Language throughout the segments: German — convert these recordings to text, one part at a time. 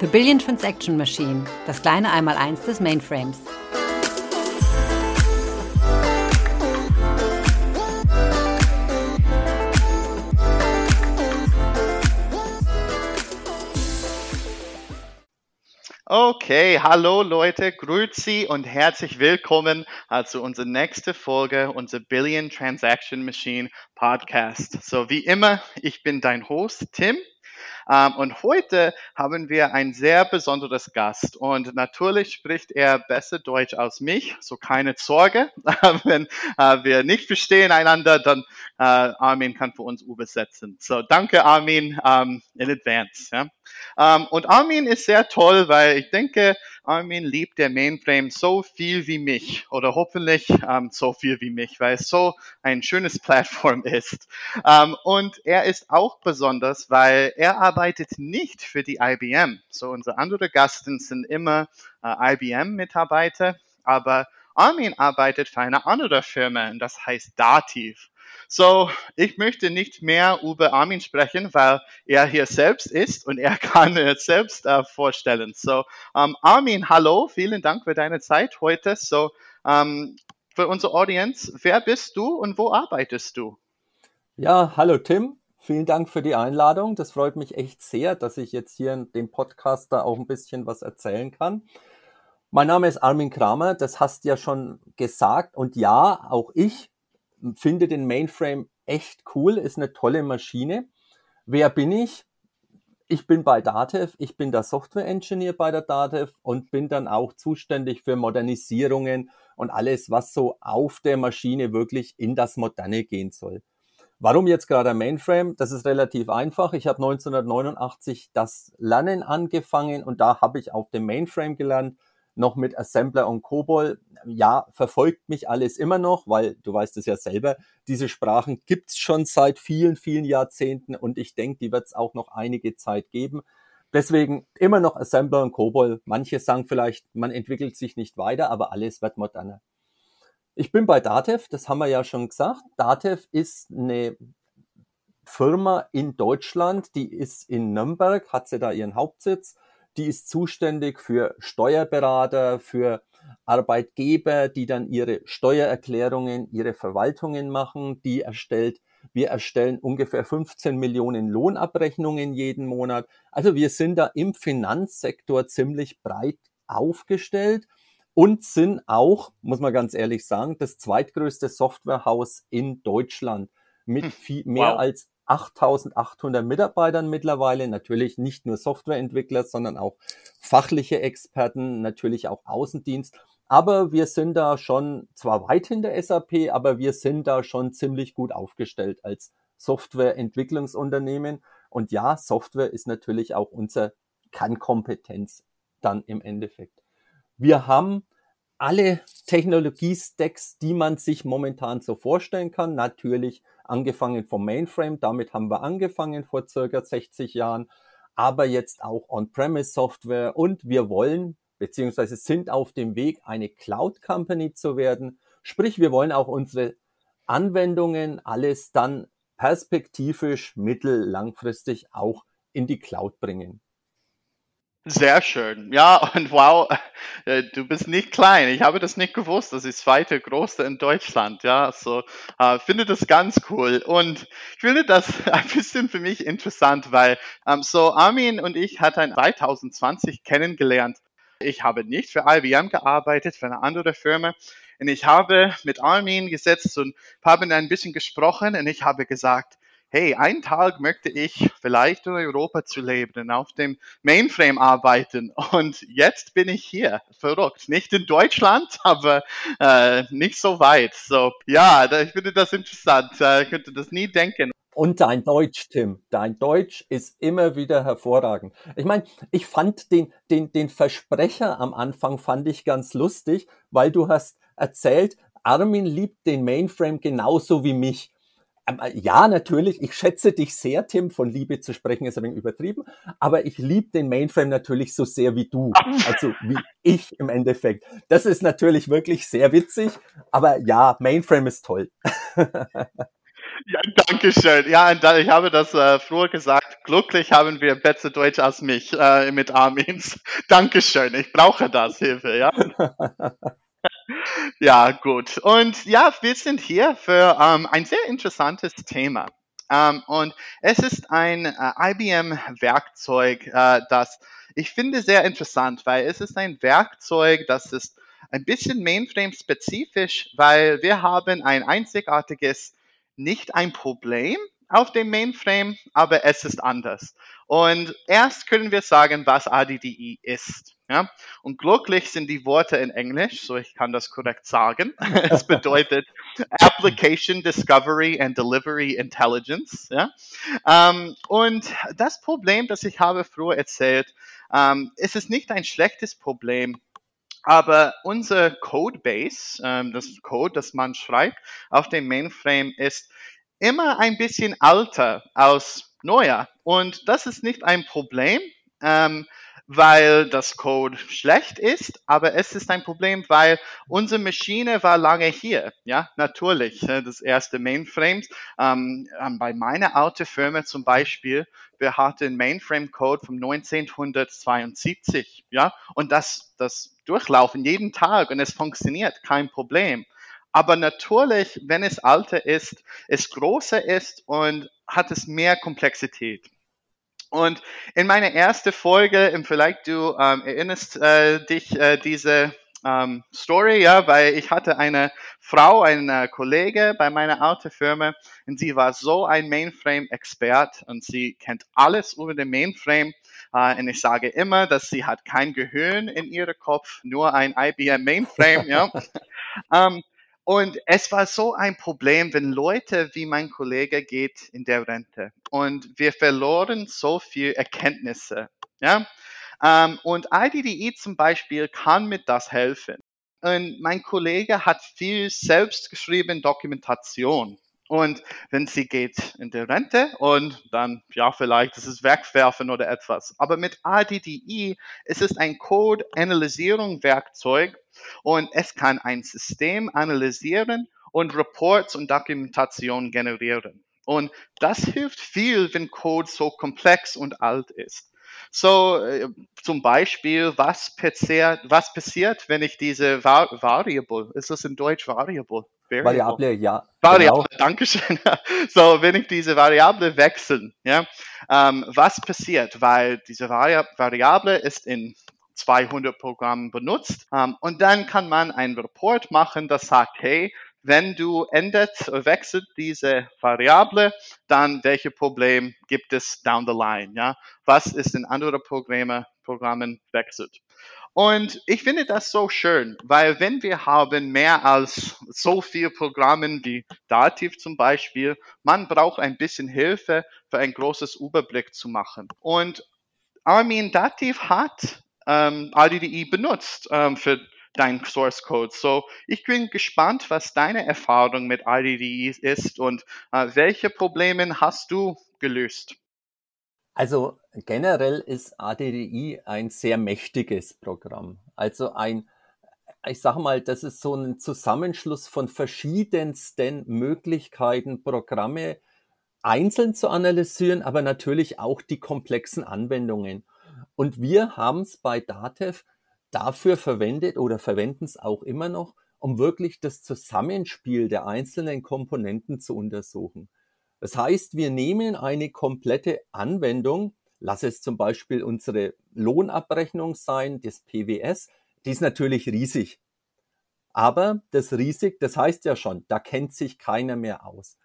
The Billion Transaction Machine, das kleine Einmaleins des Mainframes. Okay, hallo Leute, grüezi und herzlich willkommen zu unserer nächsten Folge, unser Billion Transaction Machine Podcast. So wie immer, ich bin dein Host Tim und heute haben wir ein sehr besonderes Gast. Und natürlich spricht er besser Deutsch als mich, so keine Sorge. Wenn äh, wir nicht verstehen einander, dann äh, Armin kann für uns übersetzen. So, danke Armin ähm, in advance. Ähm, und Armin ist sehr toll, weil ich denke, Armin liebt der Mainframe so viel wie mich oder hoffentlich ähm, so viel wie mich, weil es so ein schönes Plattform ist. Ähm, und er ist auch besonders, weil er arbeitet nicht für die IBM. So unsere anderen Gasten sind immer äh, IBM-Mitarbeiter, aber Armin arbeitet für eine andere Firma und das heißt Dativ. So, ich möchte nicht mehr über Armin sprechen, weil er hier selbst ist und er kann es selbst äh, vorstellen. So, ähm, Armin, hallo, vielen Dank für deine Zeit heute. So, ähm, für unsere Audience, wer bist du und wo arbeitest du? Ja, hallo Tim. Vielen Dank für die Einladung. Das freut mich echt sehr, dass ich jetzt hier in dem Podcast da auch ein bisschen was erzählen kann. Mein Name ist Armin Kramer, das hast du ja schon gesagt. Und ja, auch ich finde den Mainframe echt cool, ist eine tolle Maschine. Wer bin ich? Ich bin bei Datev, ich bin der Software Engineer bei der Datev und bin dann auch zuständig für Modernisierungen und alles, was so auf der Maschine wirklich in das Moderne gehen soll. Warum jetzt gerade ein Mainframe? Das ist relativ einfach. Ich habe 1989 das Lernen angefangen und da habe ich auf dem Mainframe gelernt noch mit Assembler und COBOL. Ja, verfolgt mich alles immer noch, weil du weißt es ja selber, diese Sprachen gibt's schon seit vielen, vielen Jahrzehnten und ich denke, die wird's auch noch einige Zeit geben. Deswegen immer noch Assembler und COBOL. Manche sagen vielleicht, man entwickelt sich nicht weiter, aber alles wird moderner. Ich bin bei Datev, das haben wir ja schon gesagt. Datev ist eine Firma in Deutschland, die ist in Nürnberg, hat sie da ihren Hauptsitz die ist zuständig für Steuerberater, für Arbeitgeber, die dann ihre Steuererklärungen, ihre Verwaltungen machen, die erstellt. Wir erstellen ungefähr 15 Millionen Lohnabrechnungen jeden Monat. Also wir sind da im Finanzsektor ziemlich breit aufgestellt und sind auch, muss man ganz ehrlich sagen, das zweitgrößte Softwarehaus in Deutschland mit hm. viel, mehr wow. als 8800 Mitarbeitern mittlerweile, natürlich nicht nur Softwareentwickler, sondern auch fachliche Experten, natürlich auch Außendienst. Aber wir sind da schon zwar weit hinter SAP, aber wir sind da schon ziemlich gut aufgestellt als Softwareentwicklungsunternehmen. Und ja, Software ist natürlich auch unser Kernkompetenz dann im Endeffekt. Wir haben alle Technologiestacks, die man sich momentan so vorstellen kann. Natürlich angefangen vom Mainframe, damit haben wir angefangen vor circa 60 Jahren, aber jetzt auch On-Premise-Software und wir wollen beziehungsweise sind auf dem Weg, eine Cloud-Company zu werden. Sprich, wir wollen auch unsere Anwendungen alles dann perspektivisch mittel-langfristig auch in die Cloud bringen. Sehr schön. Ja, und wow, äh, du bist nicht klein. Ich habe das nicht gewusst. Das ist zweite größte in Deutschland. Ja, so äh, finde das ganz cool. Und ich finde das ein bisschen für mich interessant, weil ähm, so Armin und ich hatten 2020 kennengelernt. Ich habe nicht für IBM gearbeitet, für eine andere Firma. Und ich habe mit Armin gesetzt und haben ein bisschen gesprochen und ich habe gesagt, hey, einen Tag möchte ich vielleicht in Europa zu leben und auf dem Mainframe arbeiten. Und jetzt bin ich hier. Verrückt. Nicht in Deutschland, aber äh, nicht so weit. So, ja, ich finde das interessant. Äh, ich könnte das nie denken. Und dein Deutsch, Tim, dein Deutsch ist immer wieder hervorragend. Ich meine, ich fand den, den, den Versprecher am Anfang fand ich ganz lustig, weil du hast erzählt, Armin liebt den Mainframe genauso wie mich. Ähm, äh, ja, natürlich, ich schätze dich sehr, Tim, von Liebe zu sprechen ist ein wenig übertrieben, aber ich liebe den Mainframe natürlich so sehr wie du, also wie ich im Endeffekt. Das ist natürlich wirklich sehr witzig, aber ja, Mainframe ist toll. Ja, danke schön. Ja, ich habe das äh, früher gesagt. Glücklich haben wir besser Deutsch als mich äh, mit Armins. Dankeschön. Ich brauche das Hilfe, ja. Ja, gut. Und ja, wir sind hier für ähm, ein sehr interessantes Thema. Ähm, und es ist ein äh, IBM-Werkzeug, äh, das ich finde sehr interessant, weil es ist ein Werkzeug, das ist ein bisschen Mainframe-spezifisch, weil wir haben ein einzigartiges, nicht ein Problem auf dem Mainframe, aber es ist anders. Und erst können wir sagen, was ADDI ist. Ja? Und glücklich sind die Worte in Englisch, so ich kann das korrekt sagen. es bedeutet Application Discovery and Delivery Intelligence. Ja? Ähm, und das Problem, das ich habe früher erzählt, ähm, es ist nicht ein schlechtes Problem, aber unser Codebase, ähm, das Code, das man schreibt auf dem Mainframe, ist immer ein bisschen alter als neuer. Und das ist nicht ein Problem. Ähm, weil das Code schlecht ist, aber es ist ein Problem, weil unsere Maschine war lange hier. Ja, natürlich. Äh, das erste Mainframe. Ähm, ähm, bei meiner alten Firma zum Beispiel, wir hatten Mainframe-Code vom 1972. Ja, und das, das durchlaufen jeden Tag und es funktioniert, kein Problem. Aber natürlich, wenn es alter ist, es größer ist und hat es mehr Komplexität. Und in meiner ersten Folge, vielleicht du ähm, erinnerst äh, dich äh, diese ähm, Story, ja, weil ich hatte eine Frau, eine Kollege bei meiner alten Firma und sie war so ein Mainframe-Expert und sie kennt alles über den Mainframe. Äh, und ich sage immer, dass sie hat kein Gehirn in ihrem Kopf, nur ein IBM Mainframe, ja. ähm, und es war so ein Problem, wenn Leute wie mein Kollege geht in der Rente und wir verloren so viel Erkenntnisse. Ja? Ähm, und IDDE zum Beispiel kann mit das helfen. Und mein Kollege hat viel selbstgeschrieben Dokumentation. Und wenn sie geht in die Rente und dann, ja, vielleicht ist es wegwerfen oder etwas. Aber mit ADDI ist es ein Code-Analysierung-Werkzeug und es kann ein System analysieren und Reports und Dokumentation generieren. Und das hilft viel, wenn Code so komplex und alt ist. So, äh, zum Beispiel, was passiert, was passiert, wenn ich diese Var Variable, ist das in Deutsch Variable? Variable, Variable ja. Variable, genau. danke schön. So, wenn ich diese Variable wechseln, ja, ähm, was passiert? Weil diese Vari Variable ist in 200 Programmen benutzt. Ähm, und dann kann man einen Report machen, das sagt, hey, wenn du ändert oder wechselt diese Variable, dann welche Problem gibt es down the line? Ja? Was ist in anderen Programme, Programmen wechselt? Und ich finde das so schön, weil wenn wir haben mehr als so viel Programmen wie Dativ zum Beispiel, man braucht ein bisschen Hilfe für ein großes Überblick zu machen. Und Armin Dativ hat ähm, RDDE benutzt ähm, für dein Source Code. So, ich bin gespannt, was deine Erfahrung mit RDDE ist und äh, welche Probleme hast du gelöst? Also generell ist ADDI ein sehr mächtiges Programm. Also ein, ich sage mal, das ist so ein Zusammenschluss von verschiedensten Möglichkeiten, Programme einzeln zu analysieren, aber natürlich auch die komplexen Anwendungen. Und wir haben es bei Datev dafür verwendet oder verwenden es auch immer noch, um wirklich das Zusammenspiel der einzelnen Komponenten zu untersuchen. Das heißt, wir nehmen eine komplette Anwendung, lass es zum Beispiel unsere Lohnabrechnung sein, das PWS, die ist natürlich riesig. Aber das riesig, das heißt ja schon, da kennt sich keiner mehr aus.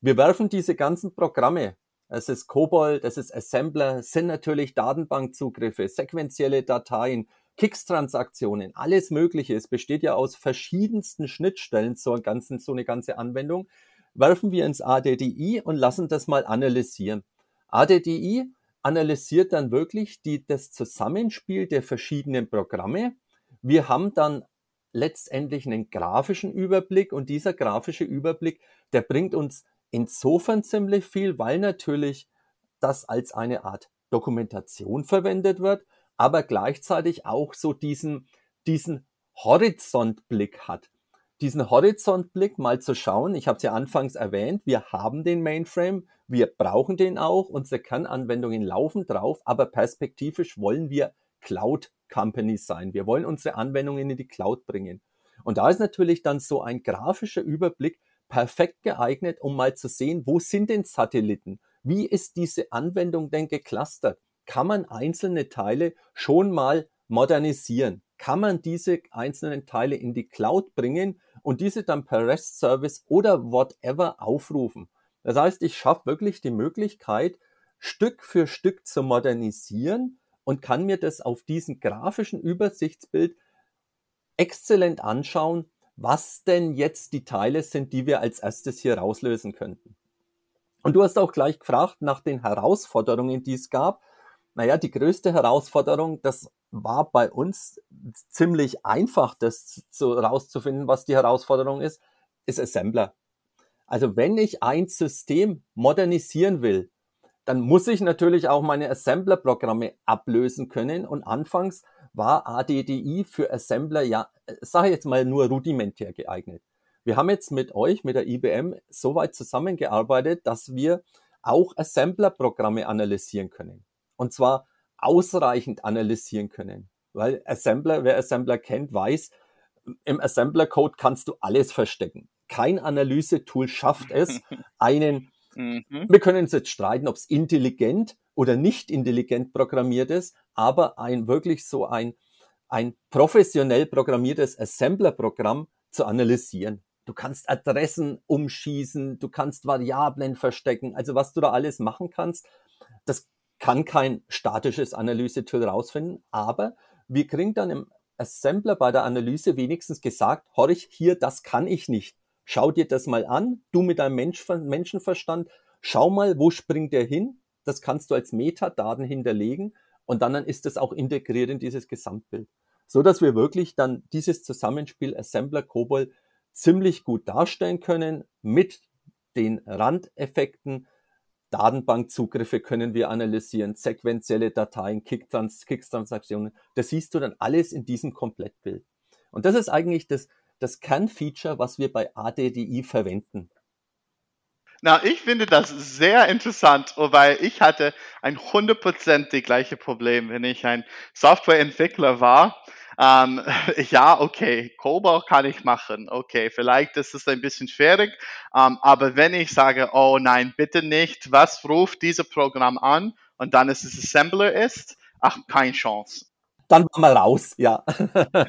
Wir werfen diese ganzen Programme es ist COBOL, das ist Assembler, sind natürlich Datenbankzugriffe, sequentielle Dateien, Kix-Transaktionen, alles Mögliche. Es besteht ja aus verschiedensten Schnittstellen zur ganzen, so eine ganze Anwendung. Werfen wir ins ADDI und lassen das mal analysieren. ADDI analysiert dann wirklich die, das Zusammenspiel der verschiedenen Programme. Wir haben dann letztendlich einen grafischen Überblick und dieser grafische Überblick, der bringt uns insofern ziemlich viel, weil natürlich das als eine Art Dokumentation verwendet wird, aber gleichzeitig auch so diesen, diesen Horizontblick hat. diesen Horizontblick mal zu schauen. Ich habe es ja anfangs erwähnt, wir haben den Mainframe, wir brauchen den auch, unsere Kernanwendungen laufen drauf, aber perspektivisch wollen wir Cloud Companies sein. Wir wollen unsere Anwendungen in die Cloud bringen. Und da ist natürlich dann so ein grafischer Überblick perfekt geeignet, um mal zu sehen, wo sind denn Satelliten? Wie ist diese Anwendung denn geclustert? Kann man einzelne Teile schon mal modernisieren? Kann man diese einzelnen Teile in die Cloud bringen und diese dann per REST Service oder whatever aufrufen? Das heißt, ich schaffe wirklich die Möglichkeit, Stück für Stück zu modernisieren und kann mir das auf diesem grafischen Übersichtsbild exzellent anschauen, was denn jetzt die Teile sind, die wir als erstes hier rauslösen könnten. Und du hast auch gleich gefragt nach den Herausforderungen, die es gab. Naja, die größte Herausforderung, das war bei uns ziemlich einfach, das zu, rauszufinden, was die Herausforderung ist, ist Assembler. Also wenn ich ein System modernisieren will, dann muss ich natürlich auch meine Assembler-Programme ablösen können. Und anfangs war ADDI für Assembler ja, sage ich jetzt mal, nur rudimentär geeignet. Wir haben jetzt mit euch, mit der IBM, so weit zusammengearbeitet, dass wir auch Assembler-Programme analysieren können. Und zwar ausreichend analysieren können. Weil Assembler, wer Assembler kennt, weiß, im Assembler-Code kannst du alles verstecken. Kein Analyse-Tool schafft es, einen Mhm. Wir können uns jetzt streiten, ob es intelligent oder nicht intelligent programmiert ist, aber ein wirklich so ein, ein professionell programmiertes Assembler-Programm zu analysieren. Du kannst Adressen umschießen, du kannst Variablen verstecken, also was du da alles machen kannst, das kann kein statisches Analyse-Tool rausfinden, aber wir kriegen dann im Assembler bei der Analyse wenigstens gesagt, horch, hier, das kann ich nicht. Schau dir das mal an, du mit deinem Mensch, Menschenverstand, schau mal, wo springt der hin? Das kannst du als Metadaten hinterlegen und dann, dann ist das auch integriert in dieses Gesamtbild. So dass wir wirklich dann dieses Zusammenspiel Assembler Cobol ziemlich gut darstellen können mit den Randeffekten. Datenbankzugriffe können wir analysieren, sequenzielle Dateien, Kick-Transaktionen. Das siehst du dann alles in diesem Komplettbild. Und das ist eigentlich das, das Kernfeature, was wir bei ADDI verwenden. Na, ich finde das sehr interessant, weil ich hatte ein 100% die gleiche Problem, wenn ich ein Softwareentwickler war. Ähm, ja, okay, COBOL kann ich machen. Okay, vielleicht ist es ein bisschen schwierig, ähm, aber wenn ich sage, oh nein, bitte nicht, was ruft dieses Programm an und dann ist es Assembler ist, ach, keine Chance dann war mal raus, ja.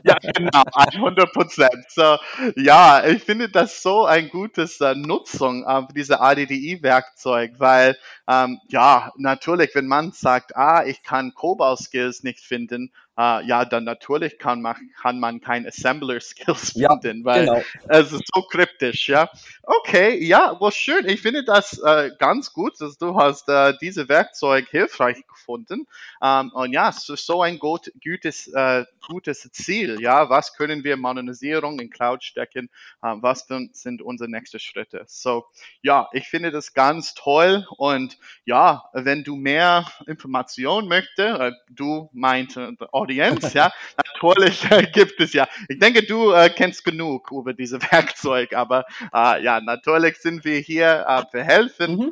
ja, genau, 100 Prozent. So, ja, ich finde das so ein gutes äh, Nutzung äh, dieser ADDI-Werkzeug, weil, ähm, ja, natürlich, wenn man sagt, ah, ich kann COBOL-Skills nicht finden, äh, ja, dann natürlich kann man, kann man kein Assembler-Skills finden, ja, weil genau. es ist so kryptisch, ja. Okay, ja, was schön. Ich finde das äh, ganz gut, dass du hast äh, diese Werkzeug hilfreich gefunden. Ähm, und ja, es ist so ein gut, gutes, äh, gutes Ziel, ja. Was können wir Modernisierung in Cloud stecken? Äh, was sind unsere nächsten Schritte? So, ja, ich finde das ganz toll und ja, wenn du mehr Informationen möchtest, äh, du meint, äh, Audienz, ja, natürlich äh, gibt es ja. Ich denke, du äh, kennst genug über diese Werkzeug, aber äh, ja, natürlich sind wir hier äh, für helfen. Mhm.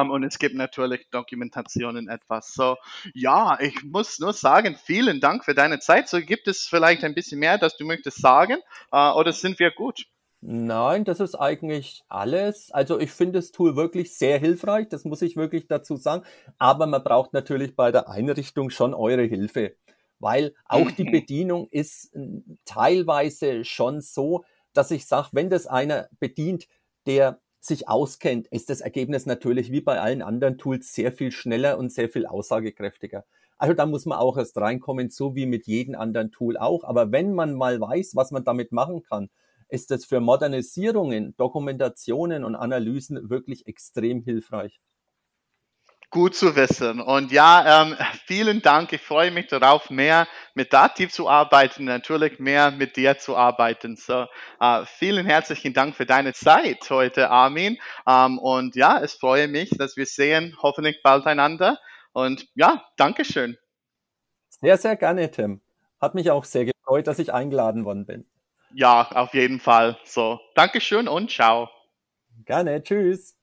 Um, und es gibt natürlich Dokumentationen etwas. So, ja, ich muss nur sagen, vielen Dank für deine Zeit. So, gibt es vielleicht ein bisschen mehr, das du möchtest sagen, uh, oder sind wir gut? Nein, das ist eigentlich alles. Also ich finde das Tool wirklich sehr hilfreich, das muss ich wirklich dazu sagen. Aber man braucht natürlich bei der Einrichtung schon eure Hilfe weil auch die mhm. Bedienung ist hm, teilweise schon so, dass ich sage, wenn das einer bedient, der sich auskennt, ist das Ergebnis natürlich wie bei allen anderen Tools sehr viel schneller und sehr viel aussagekräftiger. Also da muss man auch erst reinkommen, so wie mit jedem anderen Tool auch. Aber wenn man mal weiß, was man damit machen kann, ist das für Modernisierungen, Dokumentationen und Analysen wirklich extrem hilfreich. Gut zu wissen. Und ja, ähm, vielen Dank. Ich freue mich darauf, mehr mit Dativ zu arbeiten, natürlich mehr mit dir zu arbeiten. So, äh, vielen herzlichen Dank für deine Zeit heute, Armin. Ähm, und ja, es freue mich, dass wir sehen, hoffentlich bald einander. Und ja, Dankeschön. Sehr, sehr gerne, Tim. Hat mich auch sehr gefreut, dass ich eingeladen worden bin. ja, auf jeden Fall. So, Dankeschön und ciao. Gerne, tschüss.